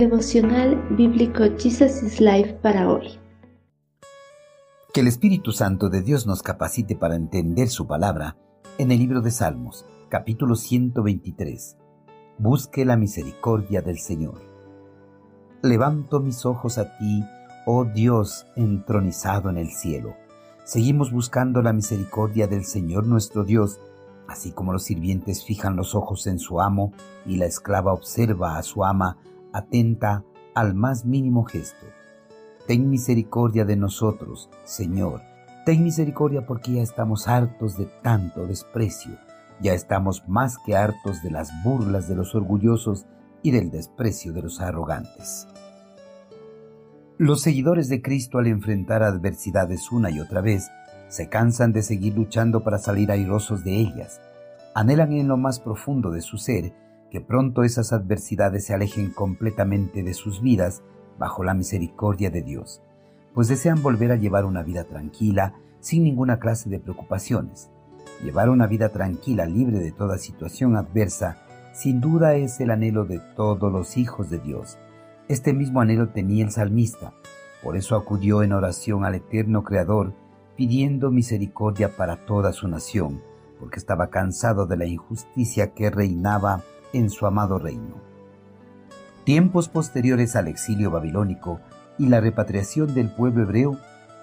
Devocional Bíblico Jesus is Life para hoy. Que el Espíritu Santo de Dios nos capacite para entender su palabra en el libro de Salmos, capítulo 123. Busque la misericordia del Señor. Levanto mis ojos a ti, oh Dios entronizado en el cielo. Seguimos buscando la misericordia del Señor nuestro Dios, así como los sirvientes fijan los ojos en su amo y la esclava observa a su ama atenta al más mínimo gesto. Ten misericordia de nosotros, Señor. Ten misericordia porque ya estamos hartos de tanto desprecio. Ya estamos más que hartos de las burlas de los orgullosos y del desprecio de los arrogantes. Los seguidores de Cristo al enfrentar adversidades una y otra vez, se cansan de seguir luchando para salir airosos de ellas. Anhelan en lo más profundo de su ser que pronto esas adversidades se alejen completamente de sus vidas bajo la misericordia de Dios, pues desean volver a llevar una vida tranquila, sin ninguna clase de preocupaciones. Llevar una vida tranquila, libre de toda situación adversa, sin duda es el anhelo de todos los hijos de Dios. Este mismo anhelo tenía el salmista, por eso acudió en oración al eterno Creador, pidiendo misericordia para toda su nación, porque estaba cansado de la injusticia que reinaba en su amado reino. Tiempos posteriores al exilio babilónico y la repatriación del pueblo hebreo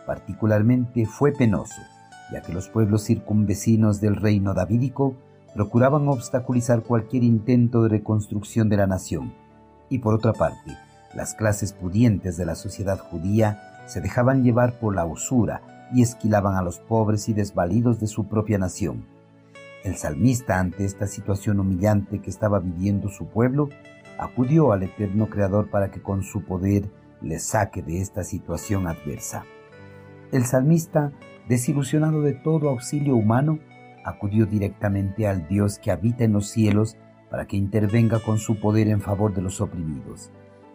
particularmente fue penoso, ya que los pueblos circunvecinos del reino davídico procuraban obstaculizar cualquier intento de reconstrucción de la nación, y por otra parte, las clases pudientes de la sociedad judía se dejaban llevar por la usura y esquilaban a los pobres y desvalidos de su propia nación. El salmista, ante esta situación humillante que estaba viviendo su pueblo, acudió al eterno Creador para que con su poder le saque de esta situación adversa. El salmista, desilusionado de todo auxilio humano, acudió directamente al Dios que habita en los cielos para que intervenga con su poder en favor de los oprimidos.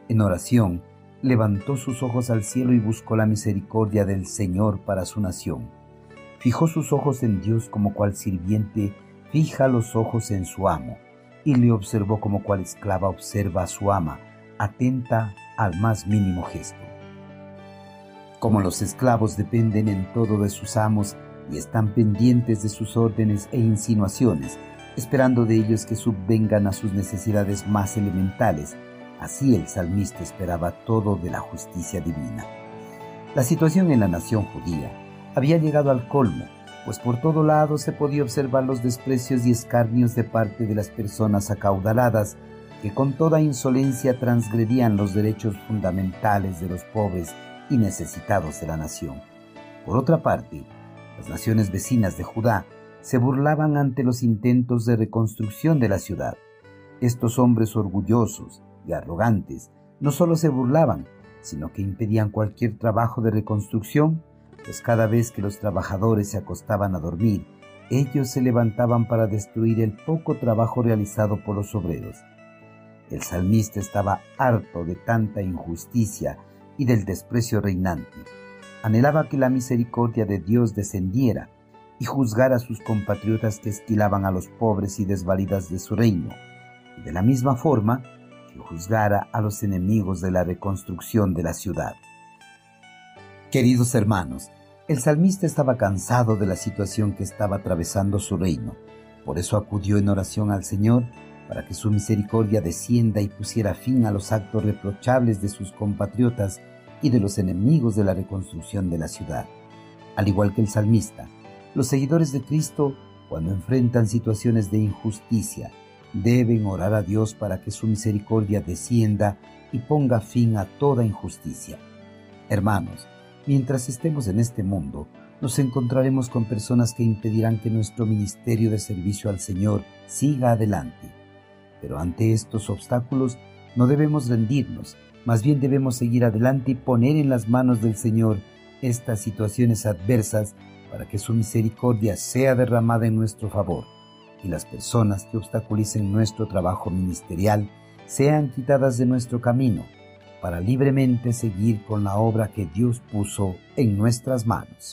En oración, levantó sus ojos al cielo y buscó la misericordia del Señor para su nación. Fijó sus ojos en Dios como cual sirviente fija los ojos en su amo y le observó como cual esclava observa a su ama, atenta al más mínimo gesto. Como los esclavos dependen en todo de sus amos y están pendientes de sus órdenes e insinuaciones, esperando de ellos que subvengan a sus necesidades más elementales, así el salmista esperaba todo de la justicia divina. La situación en la nación judía había llegado al colmo pues por todo lado se podía observar los desprecios y escarnios de parte de las personas acaudaladas que con toda insolencia transgredían los derechos fundamentales de los pobres y necesitados de la nación. Por otra parte, las naciones vecinas de Judá se burlaban ante los intentos de reconstrucción de la ciudad. Estos hombres orgullosos y arrogantes no solo se burlaban, sino que impedían cualquier trabajo de reconstrucción pues cada vez que los trabajadores se acostaban a dormir, ellos se levantaban para destruir el poco trabajo realizado por los obreros. El salmista estaba harto de tanta injusticia y del desprecio reinante. Anhelaba que la misericordia de Dios descendiera y juzgara a sus compatriotas que esquilaban a los pobres y desvalidas de su reino, y de la misma forma que juzgara a los enemigos de la reconstrucción de la ciudad. Queridos hermanos, el salmista estaba cansado de la situación que estaba atravesando su reino. Por eso acudió en oración al Señor para que su misericordia descienda y pusiera fin a los actos reprochables de sus compatriotas y de los enemigos de la reconstrucción de la ciudad. Al igual que el salmista, los seguidores de Cristo, cuando enfrentan situaciones de injusticia, deben orar a Dios para que su misericordia descienda y ponga fin a toda injusticia. Hermanos, Mientras estemos en este mundo, nos encontraremos con personas que impedirán que nuestro ministerio de servicio al Señor siga adelante. Pero ante estos obstáculos no debemos rendirnos, más bien debemos seguir adelante y poner en las manos del Señor estas situaciones adversas para que su misericordia sea derramada en nuestro favor y las personas que obstaculicen nuestro trabajo ministerial sean quitadas de nuestro camino para libremente seguir con la obra que Dios puso en nuestras manos.